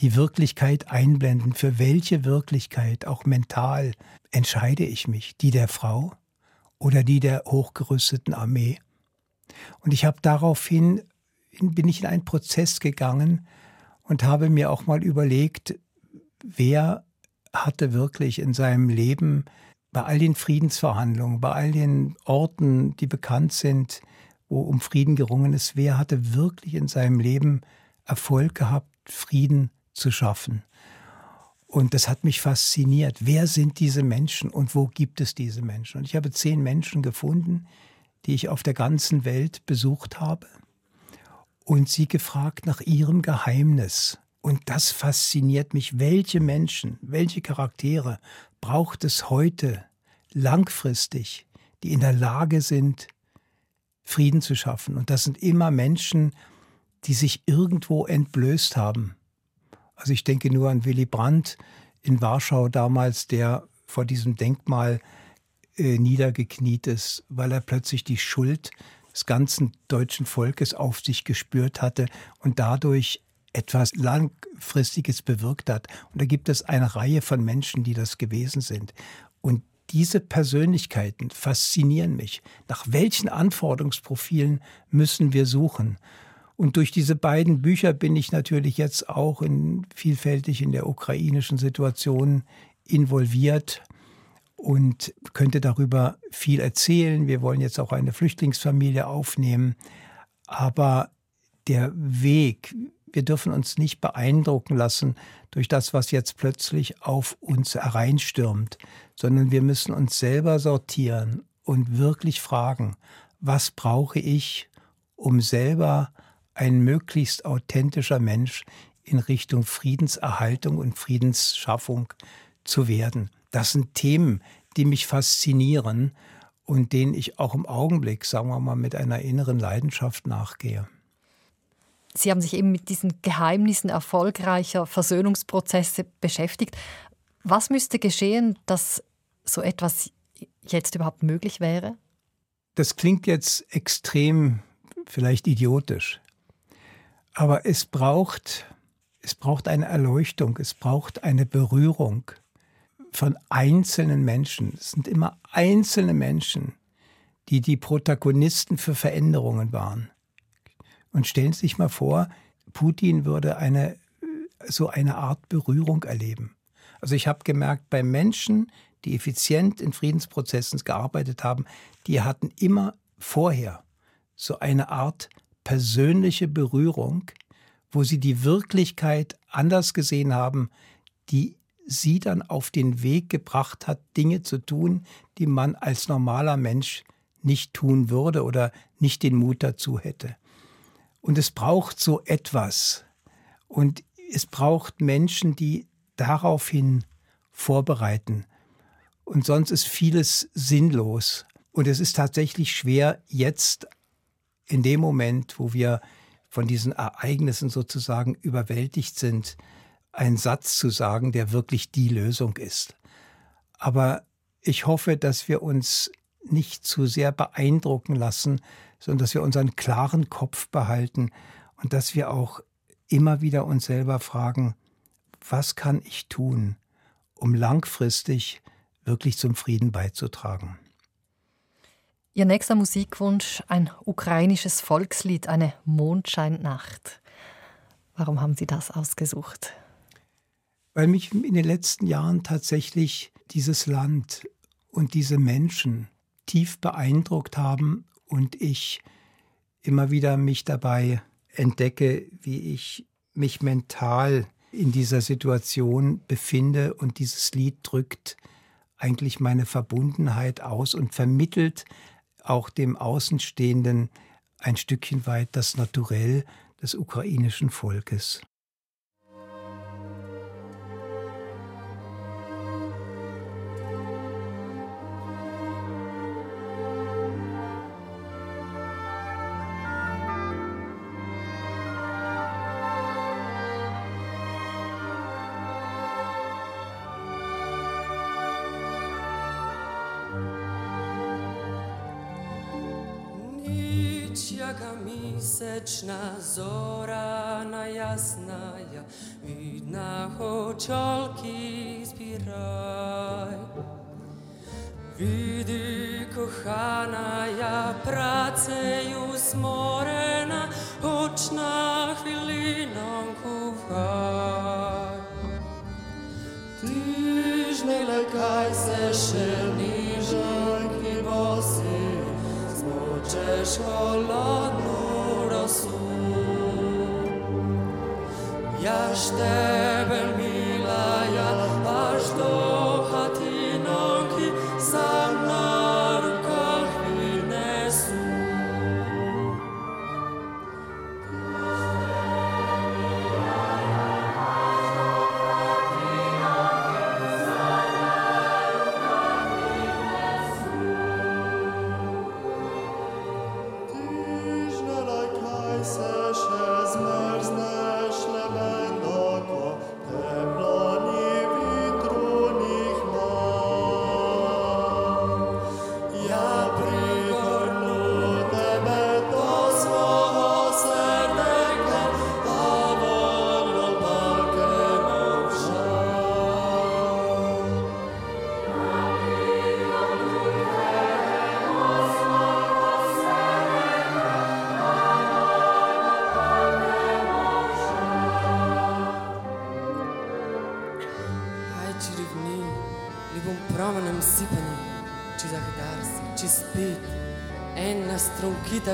die Wirklichkeit einblenden. Für welche Wirklichkeit, auch mental, entscheide ich mich? Die der Frau oder die der hochgerüsteten Armee? Und ich habe daraufhin, bin ich in einen Prozess gegangen und habe mir auch mal überlegt, wer hatte wirklich in seinem Leben bei all den Friedensverhandlungen, bei all den Orten, die bekannt sind, wo um Frieden gerungen ist, wer hatte wirklich in seinem Leben Erfolg gehabt, Frieden zu schaffen. Und das hat mich fasziniert. Wer sind diese Menschen und wo gibt es diese Menschen? Und ich habe zehn Menschen gefunden, die ich auf der ganzen Welt besucht habe und sie gefragt nach ihrem Geheimnis, Und das fasziniert mich. Welche Menschen, welche Charaktere braucht es heute langfristig, die in der Lage sind, Frieden zu schaffen? Und das sind immer Menschen, die sich irgendwo entblößt haben. Also ich denke nur an Willy Brandt in Warschau damals, der vor diesem Denkmal äh, niedergekniet ist, weil er plötzlich die Schuld des ganzen deutschen Volkes auf sich gespürt hatte und dadurch etwas Langfristiges bewirkt hat. Und da gibt es eine Reihe von Menschen, die das gewesen sind. Und diese Persönlichkeiten faszinieren mich. Nach welchen Anforderungsprofilen müssen wir suchen? Und durch diese beiden Bücher bin ich natürlich jetzt auch in, vielfältig in der ukrainischen Situation involviert und könnte darüber viel erzählen. Wir wollen jetzt auch eine Flüchtlingsfamilie aufnehmen. Aber der Weg, wir dürfen uns nicht beeindrucken lassen durch das, was jetzt plötzlich auf uns hereinstürmt, sondern wir müssen uns selber sortieren und wirklich fragen, was brauche ich, um selber ein möglichst authentischer Mensch in Richtung Friedenserhaltung und Friedensschaffung zu werden. Das sind Themen, die mich faszinieren und denen ich auch im Augenblick, sagen wir mal, mit einer inneren Leidenschaft nachgehe. Sie haben sich eben mit diesen Geheimnissen erfolgreicher Versöhnungsprozesse beschäftigt. Was müsste geschehen, dass so etwas jetzt überhaupt möglich wäre? Das klingt jetzt extrem, vielleicht idiotisch. Aber es braucht, es braucht eine Erleuchtung, es braucht eine Berührung von einzelnen Menschen. Es sind immer einzelne Menschen, die die Protagonisten für Veränderungen waren. Und stellen Sie sich mal vor, Putin würde eine, so eine Art Berührung erleben. Also ich habe gemerkt, bei Menschen, die effizient in Friedensprozessen gearbeitet haben, die hatten immer vorher so eine Art persönliche Berührung, wo sie die Wirklichkeit anders gesehen haben, die sie dann auf den Weg gebracht hat, Dinge zu tun, die man als normaler Mensch nicht tun würde oder nicht den Mut dazu hätte. Und es braucht so etwas. Und es braucht Menschen, die daraufhin vorbereiten. Und sonst ist vieles sinnlos. Und es ist tatsächlich schwer, jetzt in dem Moment, wo wir von diesen Ereignissen sozusagen überwältigt sind, einen Satz zu sagen, der wirklich die Lösung ist. Aber ich hoffe, dass wir uns nicht zu sehr beeindrucken lassen, sondern dass wir unseren klaren Kopf behalten und dass wir auch immer wieder uns selber fragen, was kann ich tun, um langfristig wirklich zum Frieden beizutragen. Ihr nächster Musikwunsch, ein ukrainisches Volkslied, eine Mondscheinnacht. Warum haben Sie das ausgesucht? Weil mich in den letzten Jahren tatsächlich dieses Land und diese Menschen tief beeindruckt haben und ich immer wieder mich dabei entdecke, wie ich mich mental in dieser Situation befinde und dieses Lied drückt eigentlich meine Verbundenheit aus und vermittelt auch dem Außenstehenden ein Stückchen weit das Naturell des ukrainischen Volkes. Місячна зора наясная, від нахочолки збирай. Віди, коханая, працею сморена, хоч на хвилинонку хай. Ти ж не лякайся, ширні жонки боси, змочеш холодну Я ж тебе, милая, аж до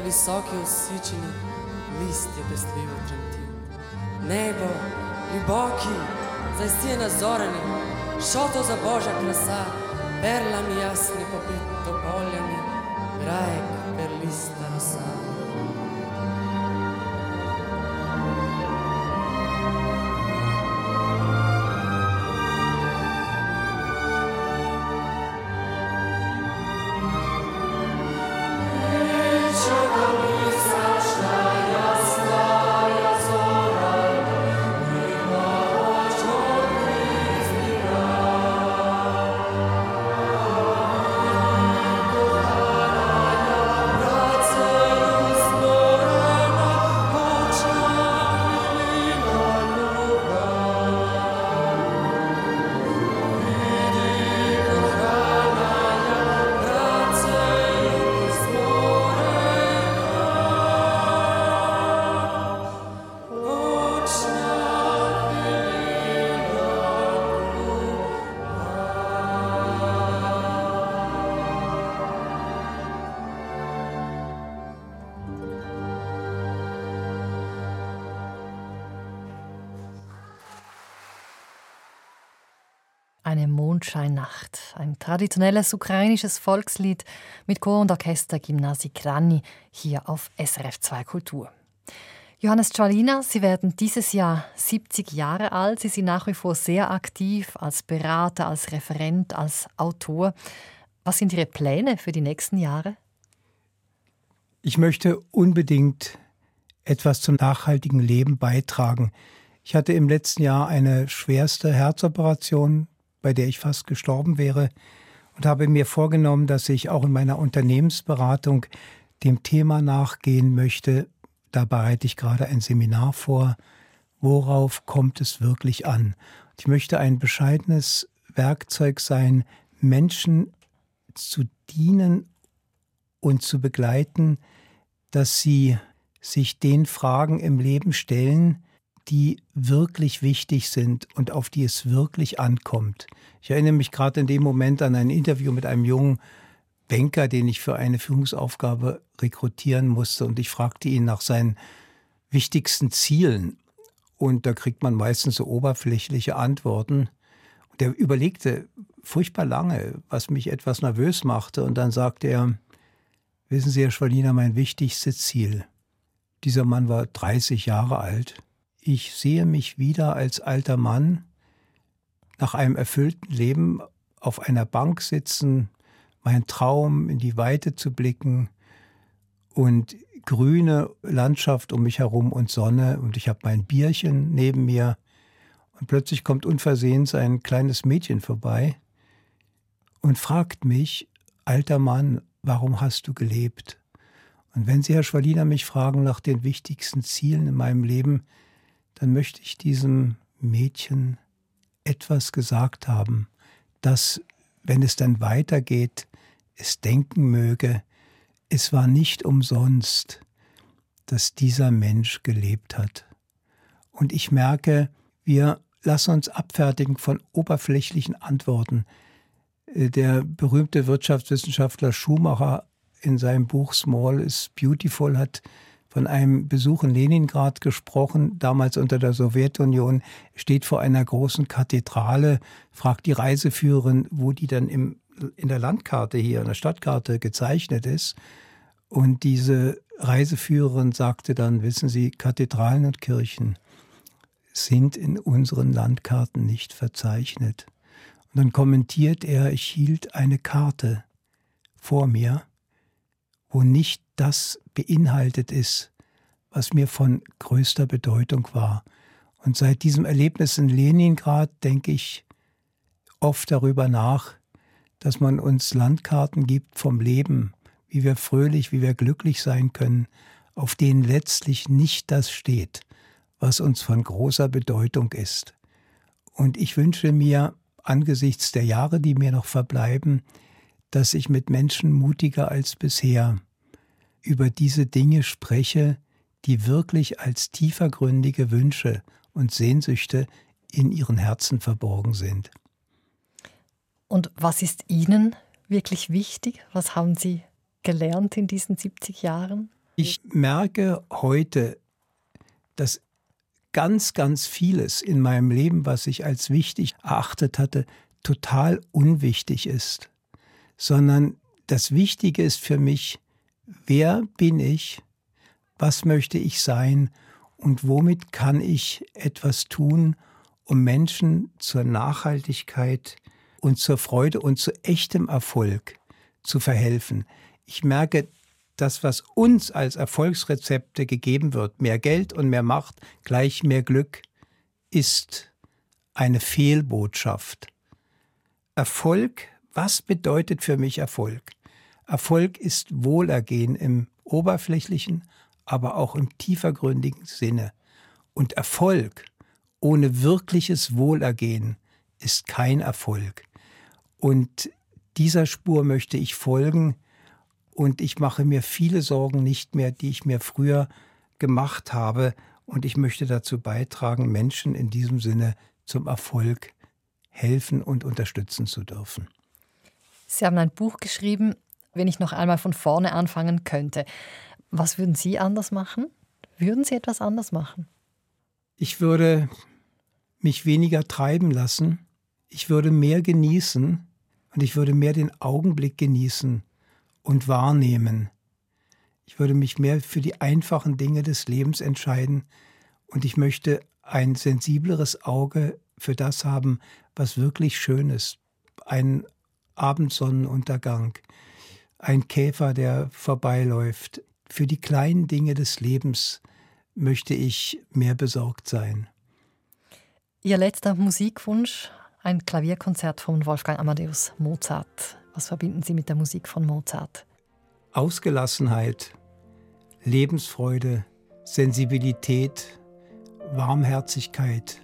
Visoki usičeni, listje pestljivo tremti. Nebo, ljuboki, zdaj si je nazoreni, šoto za božja krasa, perlami jasni popit topoljami, rajek perlista rosa. Traditionelles ukrainisches Volkslied mit Chor und Orchester Gymnasi Krani hier auf SRF 2 Kultur. Johannes Czalina, Sie werden dieses Jahr 70 Jahre alt. Sie sind nach wie vor sehr aktiv als Berater, als Referent, als Autor. Was sind Ihre Pläne für die nächsten Jahre? Ich möchte unbedingt etwas zum nachhaltigen Leben beitragen. Ich hatte im letzten Jahr eine schwerste Herzoperation bei der ich fast gestorben wäre, und habe mir vorgenommen, dass ich auch in meiner Unternehmensberatung dem Thema nachgehen möchte. Da bereite ich gerade ein Seminar vor. Worauf kommt es wirklich an? Ich möchte ein bescheidenes Werkzeug sein, Menschen zu dienen und zu begleiten, dass sie sich den Fragen im Leben stellen, die wirklich wichtig sind und auf die es wirklich ankommt. Ich erinnere mich gerade in dem Moment an ein Interview mit einem jungen Banker, den ich für eine Führungsaufgabe rekrutieren musste und ich fragte ihn nach seinen wichtigsten Zielen und da kriegt man meistens so oberflächliche Antworten. Und er überlegte furchtbar lange, was mich etwas nervös machte und dann sagte er, wissen Sie, Herr Schwaliner, mein wichtigstes Ziel. Dieser Mann war 30 Jahre alt ich sehe mich wieder als alter Mann nach einem erfüllten Leben auf einer Bank sitzen, mein Traum in die Weite zu blicken und grüne Landschaft um mich herum und Sonne und ich habe mein Bierchen neben mir und plötzlich kommt unversehens ein kleines Mädchen vorbei und fragt mich, alter Mann, warum hast du gelebt? Und wenn Sie, Herr Schwaliner, mich fragen nach den wichtigsten Zielen in meinem Leben, dann möchte ich diesem Mädchen etwas gesagt haben, das, wenn es dann weitergeht, es denken möge, es war nicht umsonst, dass dieser Mensch gelebt hat. Und ich merke, wir lassen uns abfertigen von oberflächlichen Antworten. Äh, der berühmte Wirtschaftswissenschaftler Schumacher in seinem Buch Small is Beautiful hat von einem Besuch in Leningrad gesprochen, damals unter der Sowjetunion, steht vor einer großen Kathedrale, fragt die Reiseführerin, wo die dann im, in der Landkarte hier, in der Stadtkarte gezeichnet ist. Und diese Reiseführerin sagte dann, wissen Sie, Kathedralen und Kirchen sind in unseren Landkarten nicht verzeichnet. Und dann kommentiert er, ich hielt eine Karte vor mir, wo nicht das beinhaltet ist, was mir von größter Bedeutung war. Und seit diesem Erlebnis in Leningrad denke ich oft darüber nach, dass man uns Landkarten gibt vom Leben, wie wir fröhlich, wie wir glücklich sein können, auf denen letztlich nicht das steht, was uns von großer Bedeutung ist. Und ich wünsche mir angesichts der Jahre, die mir noch verbleiben, dass ich mit Menschen mutiger als bisher über diese Dinge spreche, die wirklich als tiefergründige Wünsche und Sehnsüchte in ihren Herzen verborgen sind. Und was ist Ihnen wirklich wichtig? Was haben Sie gelernt in diesen 70 Jahren? Ich merke heute, dass ganz, ganz vieles in meinem Leben, was ich als wichtig erachtet hatte, total unwichtig ist, sondern das Wichtige ist für mich, wer bin ich, was möchte ich sein und womit kann ich etwas tun, um Menschen zur Nachhaltigkeit und zur Freude und zu echtem Erfolg zu verhelfen. Ich merke, das, was uns als Erfolgsrezepte gegeben wird, mehr Geld und mehr Macht gleich mehr Glück, ist eine Fehlbotschaft. Erfolg, was bedeutet für mich Erfolg? Erfolg ist Wohlergehen im oberflächlichen, aber auch im tiefergründigen Sinne. Und Erfolg ohne wirkliches Wohlergehen ist kein Erfolg. Und dieser Spur möchte ich folgen und ich mache mir viele Sorgen nicht mehr, die ich mir früher gemacht habe. Und ich möchte dazu beitragen, Menschen in diesem Sinne zum Erfolg helfen und unterstützen zu dürfen. Sie haben ein Buch geschrieben, wenn ich noch einmal von vorne anfangen könnte. Was würden Sie anders machen? Würden Sie etwas anders machen? Ich würde mich weniger treiben lassen. Ich würde mehr genießen und ich würde mehr den Augenblick genießen und wahrnehmen. Ich würde mich mehr für die einfachen Dinge des Lebens entscheiden und ich möchte ein sensibleres Auge für das haben, was wirklich schön ist. Ein Abendsonnenuntergang, ein Käfer, der vorbeiläuft. Für die kleinen Dinge des Lebens möchte ich mehr besorgt sein. Ihr letzter Musikwunsch ein Klavierkonzert von Wolfgang Amadeus Mozart. Was verbinden Sie mit der Musik von Mozart? Ausgelassenheit, Lebensfreude, Sensibilität, Warmherzigkeit,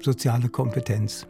soziale Kompetenz.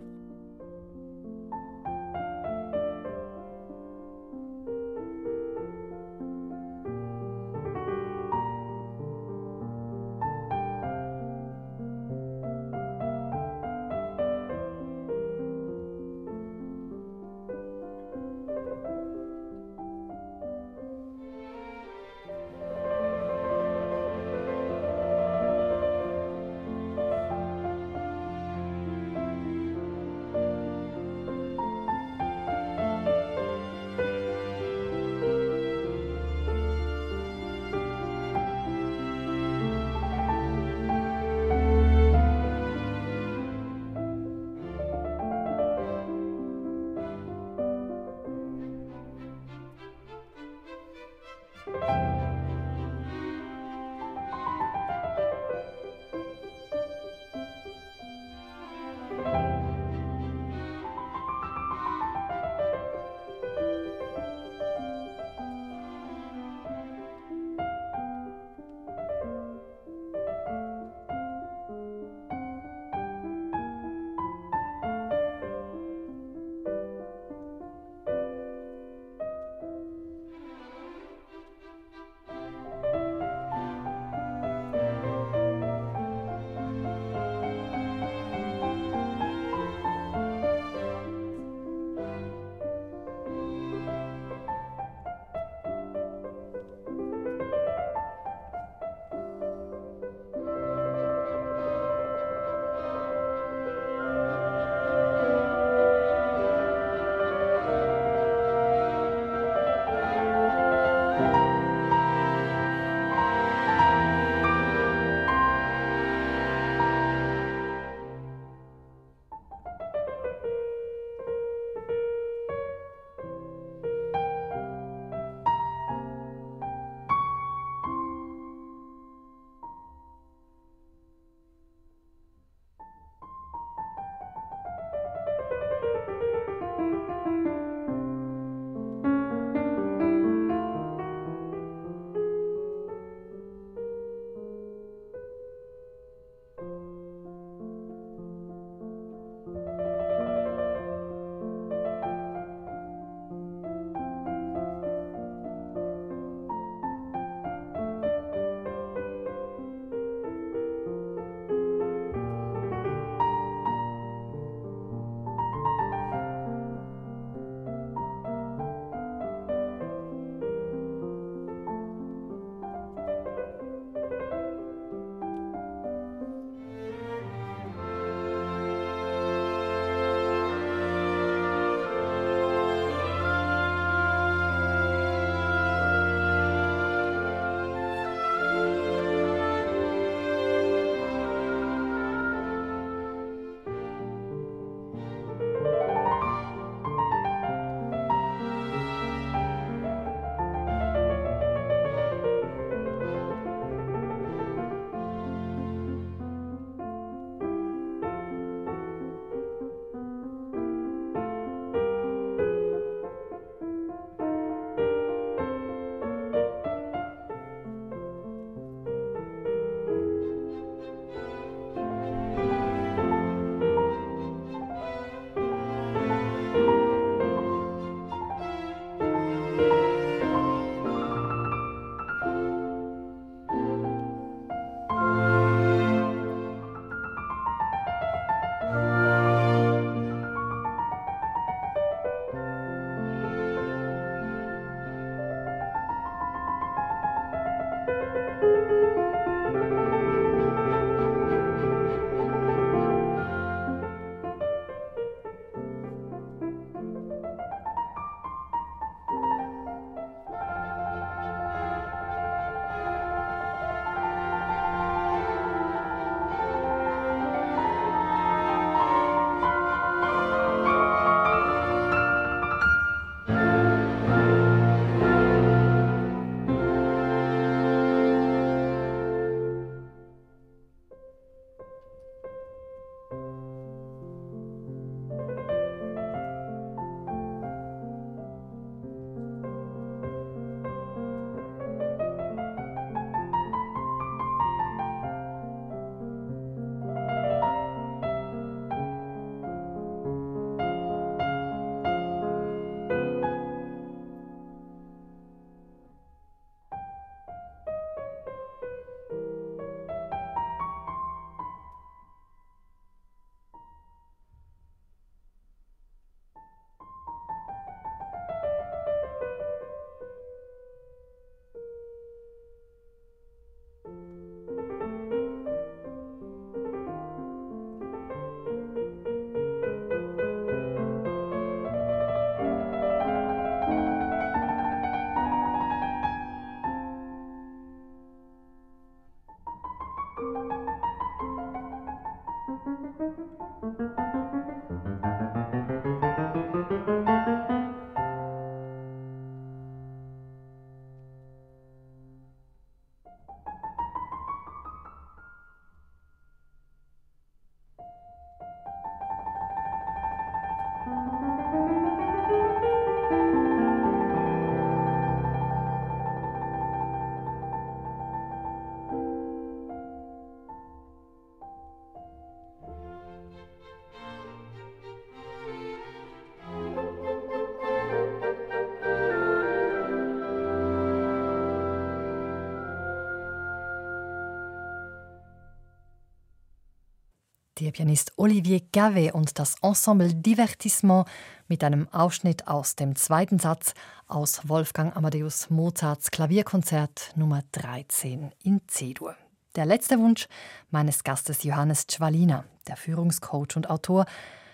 Der Pianist Olivier Gavet und das Ensemble Divertissement mit einem Ausschnitt aus dem zweiten Satz aus Wolfgang Amadeus Mozarts Klavierkonzert Nummer 13 in C-Dur. Der letzte Wunsch meines Gastes Johannes Czwalina, der Führungscoach und Autor,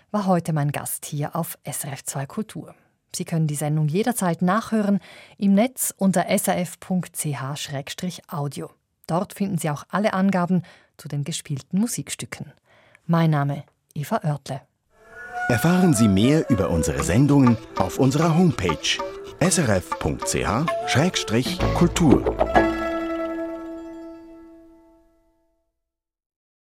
war heute mein Gast hier auf SRF2 Kultur. Sie können die Sendung jederzeit nachhören im Netz unter srf.ch-audio. Dort finden Sie auch alle Angaben zu den gespielten Musikstücken. Mein Name Eva Oertle. Erfahren Sie mehr über unsere Sendungen auf unserer Homepage srf.ch-kultur.